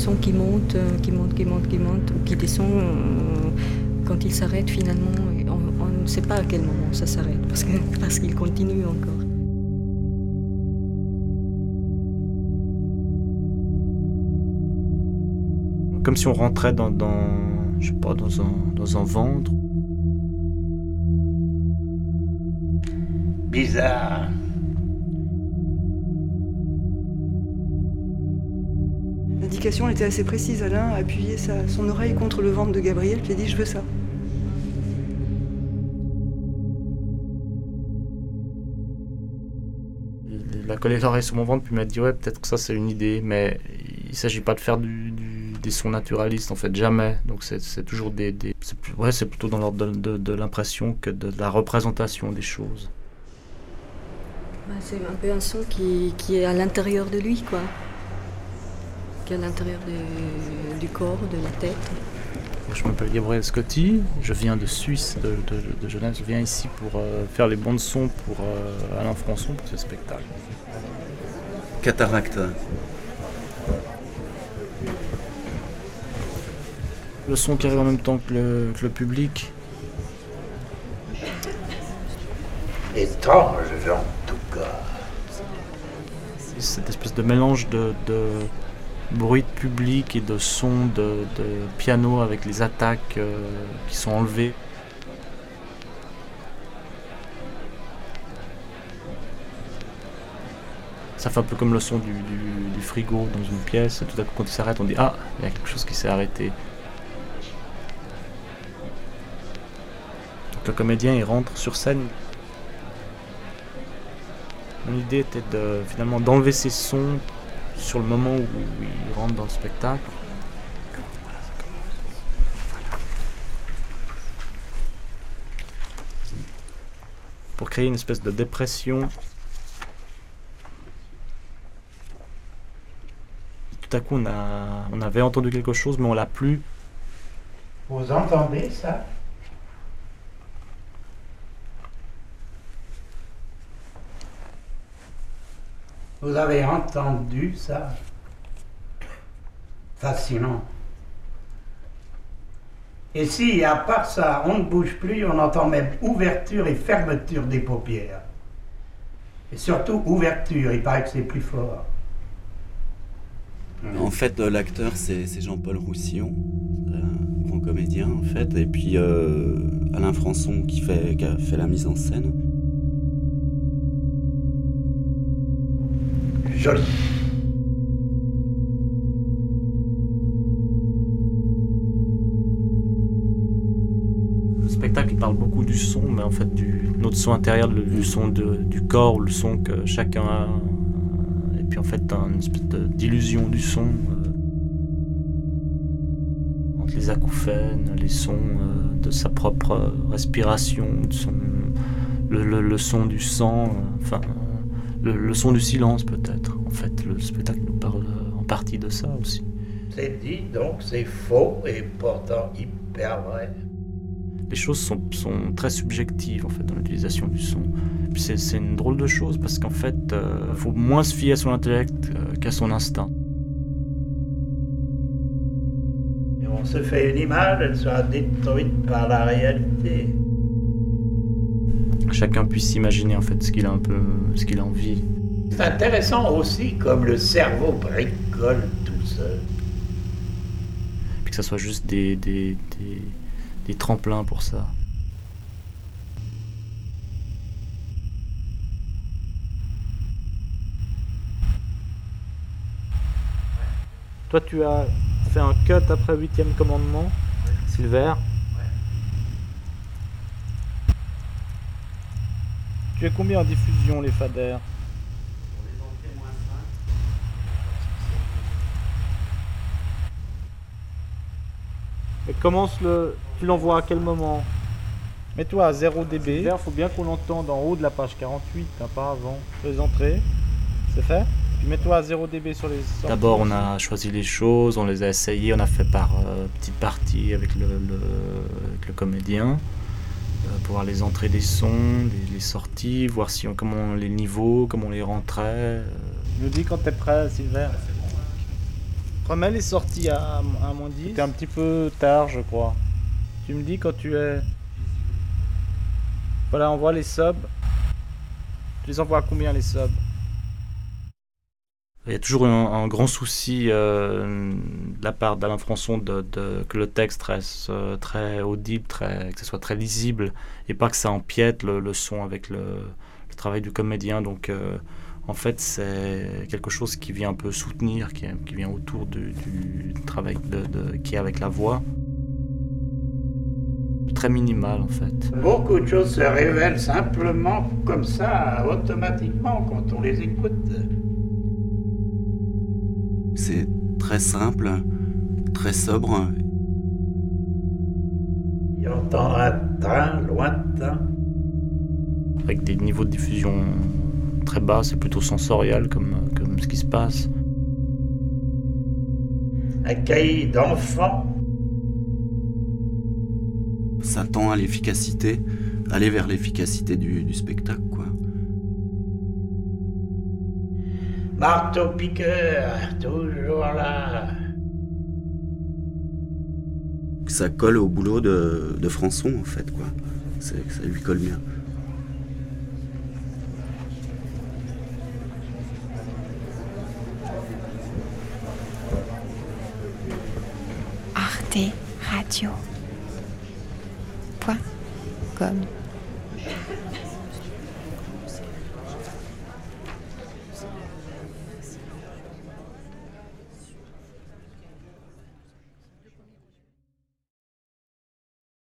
son qui monte, euh, qui monte, qui monte, qui monte, ou qui descend. euh, Quand il s'arrête finalement, on, on ne sait pas à quel moment ça s'arrête, parce que parce qu'il continue encore. Comme si on rentrait dans, dans je sais pas, dans un, dans un ventre. Bizarre. L'indication était assez précise. Alain a appuyé sa- son oreille contre le ventre de Gabriel, puis a dit Je veux ça. Il a collé l'oreille sur mon ventre, puis m'a dit Ouais, peut-être que ça c'est une idée, mais il s'agit pas de faire du, du- des sons naturalistes, en fait, jamais. Donc c'est toujours des. des- c'est plus- ouais, c'est plutôt dans l'ordre de, de- de l'impression que de, la représentation des choses. Ouais, C'est un peu un son qui, qui est à l'intérieur de lui, quoi. À l'intérieur de- du corps, de la tête. Je m'appelle Gabriel Scotti, je viens de Suisse, de, de- de Genève. Je viens ici pour euh, faire les bandes son pour euh, Alain Françon pour ce spectacle. Cataracte. Le son qui arrive en même temps que le, que le public, Étrange, en tout cas. c'est cette espèce de mélange de, de bruit de public et de son de, de piano avec les attaques euh, qui sont enlevées. Ça fait un peu comme le son du, du- du frigo dans une pièce. Tout à coup, quand il s'arrête, on dit Ah, il y a quelque chose qui s'est arrêté. Donc le comédien, il rentre sur scène. Mon idée était de, finalement d'enlever ces sons sur le moment où il rentre dans le spectacle. Pour créer une espèce de dépression. Tout à coup, on, a, on avait entendu quelque chose, mais on l'a plus. Vous entendez ça? Vous avez entendu ça? Fascinant. Et si, à part ça, on ne bouge plus, on entend même ouverture et fermeture des paupières. Et surtout ouverture, il paraît que c'est plus fort. En fait, euh, l'acteur, c'est Jean-Paul Roussillon, un grand comédien, en fait. Et puis euh, Alain Françon qui, qui a fait la mise en scène. Le spectacle parle beaucoup du son, mais en fait du notre son intérieur, le, son du corps, le son que chacun a. Et puis en fait, une espèce d'illusion du son. euh, entre les acouphènes, les sons euh, de sa propre respiration, de son, le, son du sang, euh, enfin, euh, le, le son du silence peut-être. En fait, le spectacle nous parle euh, en partie de ça aussi. C'est dit, donc c'est faux et pourtant hyper vrai. les choses sont, sont très subjectives en fait dans l'utilisation du son. C'est, une drôle de chose parce qu'en fait, il faut moins se fier à son intellect euh, qu'à son instinct. Et on se fait une image, elle sera détruite par la réalité. Chacun puisse s'imaginer en fait ce qu'il a un peu, ce qu'il a envie. C'est intéressant aussi comme le cerveau bricole tout seul. Puis que ça soit juste des, des, des, des tremplins pour ça. Toi, tu as fait un cut après huitième commandement, Silver? Tu es combien en diffusion, les faders? Et commence le. Tu l'envoies à quel moment? Mets-toi à 0 dB. Il faut bien qu'on l'entende en haut de la page 48, hein, pas avant. Les entrées, c'est fait? Puis mets-toi à 0 dB sur les sorties. D'abord, on a choisi les choses, on les a essayées, on a fait par euh, petites parties avec le, le- avec le comédien pour voir les entrées des sons, les, les sorties, voir si on, comment les niveaux, comment on les rentrait. euh. Je me dis quand t'es prêt, Silver. Fromel est sorti à, à moins 10. C'était un petit peu tard, je crois. Tu me dis quand tu es. Voilà, on voit les subs. Tu les envoies à combien les subs? Il y a toujours un, grand souci euh, de la part d'Alain Françon de, que le texte reste euh, très audible, que ce soit très lisible et pas que ça empiète le, son avec le, travail du comédien. Donc euh, en fait, c'est quelque chose qui vient un peu soutenir, qui, vient autour du, travail qui est avec la voix. Très minimal en fait. Beaucoup de choses se révèlent simplement comme ça, automatiquement, quand on les écoute. C'est très simple, très sobre. Il entendra un train lointain. avec des niveaux de diffusion très bas, c'est plutôt sensoriel comme, comme ce qui se passe. Un cahier d'enfants. Ça tend à l'efficacité, aller vers l'efficacité du, du spectacle, quoi. Marteau-piqueur, toujours là. Ça colle au boulot de, de Françon, en fait, quoi. C'est- Ça lui colle bien. Arte Radio. Point com.